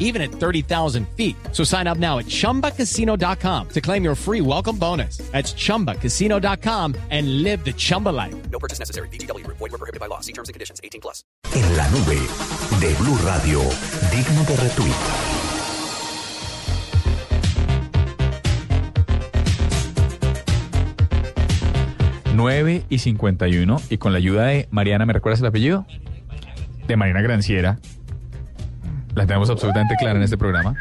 even at 30,000 feet. So sign up now at chumbacasino.com to claim your free welcome bonus. That's chumbacasino.com and live the Chumba life. No purchase necessary. BGW. Void were prohibited by law. See terms and conditions. 18 plus. En la nube de Blue Radio, digno de retweet. Nueve y 51 y con la ayuda de Mariana, ¿me recuerdas el apellido? De Mariana Granciera. La tenemos absolutamente clara en este programa.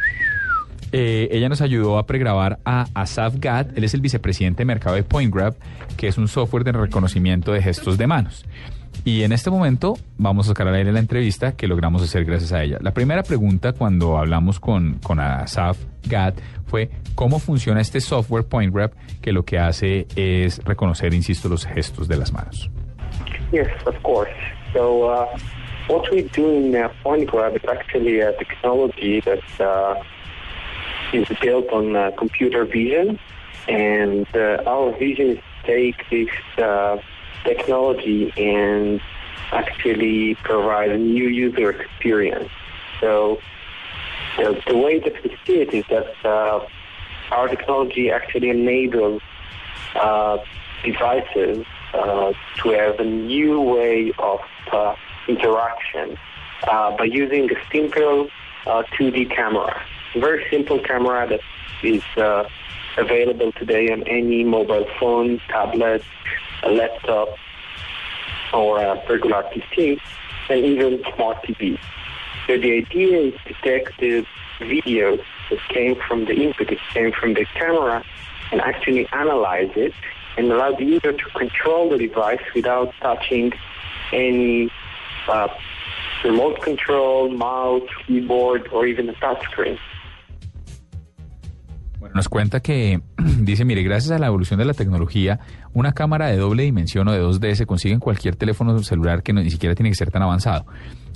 Eh, ella nos ayudó a pregrabar a Asaf Gad, él es el vicepresidente de mercado de PointGrab, que es un software de reconocimiento de gestos de manos. Y en este momento vamos a sacar al aire la entrevista que logramos hacer gracias a ella. La primera pregunta cuando hablamos con, con Asaf Gad fue cómo funciona este software PointGrab que lo que hace es reconocer, insisto, los gestos de las manos. Yes, of course. So uh, what we do in PointGrab is actually a technology that uh, is built on uh, computer vision, and uh, our vision is to take this uh, technology and actually provide a new user experience. So the way that we see it is that uh, our technology actually enables devices uh, to have a new way of uh, interaction uh, by using a simple uh, 2D camera. Very simple camera that is uh, available today on any mobile phone, tablet, a laptop, or a regular PC, and even smart TV. So the idea is to take the video that came from the input, that came from the camera, and actually analyze it and allow the user to control the device without touching any remote control, mouse, keyboard, or even a touchscreen. Bueno, nos cuenta que, dice, mire, gracias a la evolución de la tecnología, una cámara de doble dimensión o de 2D se consigue en cualquier teléfono celular que ni siquiera tiene que ser tan avanzado.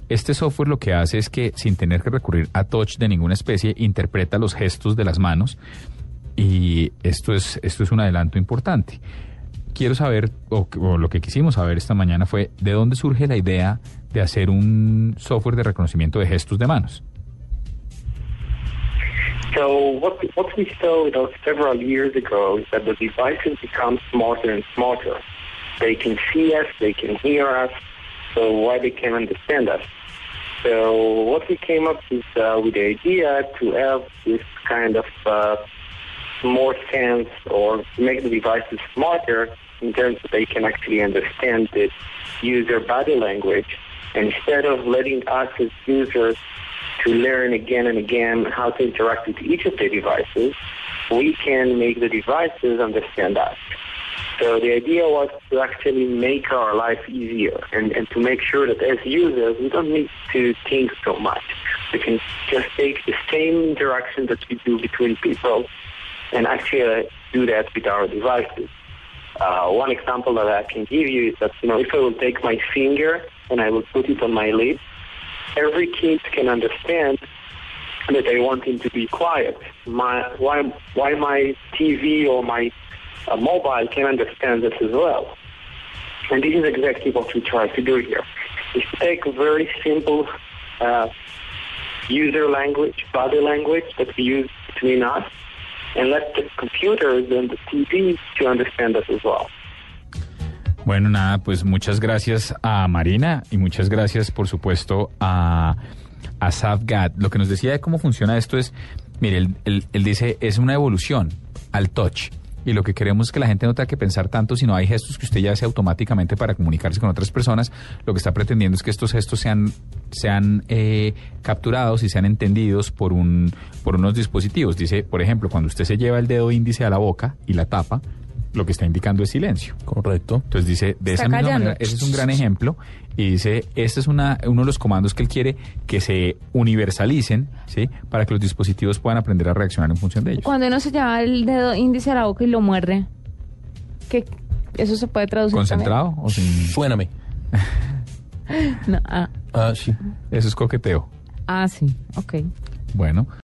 Este software lo que hace es que, sin tener que recurrir a touch de ninguna especie, interpreta los gestos de las manos y esto es, esto es un adelanto importante. Quiero saber, o, o lo que quisimos saber esta mañana fue, ¿de dónde surge la idea de hacer un software de reconocimiento de gestos de manos? So what what we saw several years ago is that the devices become smarter and smarter. They can see us, they can hear us, so why they can understand us. So what we came up with uh, with the idea to have this kind of uh, more sense or make the devices smarter in terms that they can actually understand the user body language instead of letting us as users to learn again and again how to interact with each of the devices, we can make the devices understand us. So the idea was to actually make our life easier and, and to make sure that as users, we don't need to think so much. We can just take the same interaction that we do between people and actually uh, do that with our devices. Uh, one example that I can give you is that, you know, if I will take my finger and I will put it on my lips, every kid can understand that I want him to be quiet. My, why, why my TV or my uh, mobile can understand this as well. And this is exactly what we try to do here. Is take very simple uh, user language, body language that we use between us, and let the computers and the TVs to understand us. Bueno, nada, pues muchas gracias a Marina y muchas gracias, por supuesto, a, a Safgad. Lo que nos decía de cómo funciona esto es, mire, él dice, es una evolución al touch. Y lo que queremos es que la gente no tenga que pensar tanto, sino hay gestos que usted ya hace automáticamente para comunicarse con otras personas. Lo que está pretendiendo es que estos gestos sean, sean eh, capturados y sean entendidos por, un, por unos dispositivos. Dice, por ejemplo, cuando usted se lleva el dedo índice a la boca y la tapa, lo que está indicando es silencio. Correcto. Entonces dice, de Está esa misma callando. manera, ese es un gran ejemplo. Y dice, este es una, uno de los comandos que él quiere que se universalicen, ¿sí? Para que los dispositivos puedan aprender a reaccionar en función de ellos. Cuando uno se lleva el dedo índice a la boca y lo muerde, ¿qué, ¿eso se puede traducir ¿Concentrado o sin...? Suéname. No, ah, Ah, sí. Eso es coqueteo. ah, sí, ok. Bueno,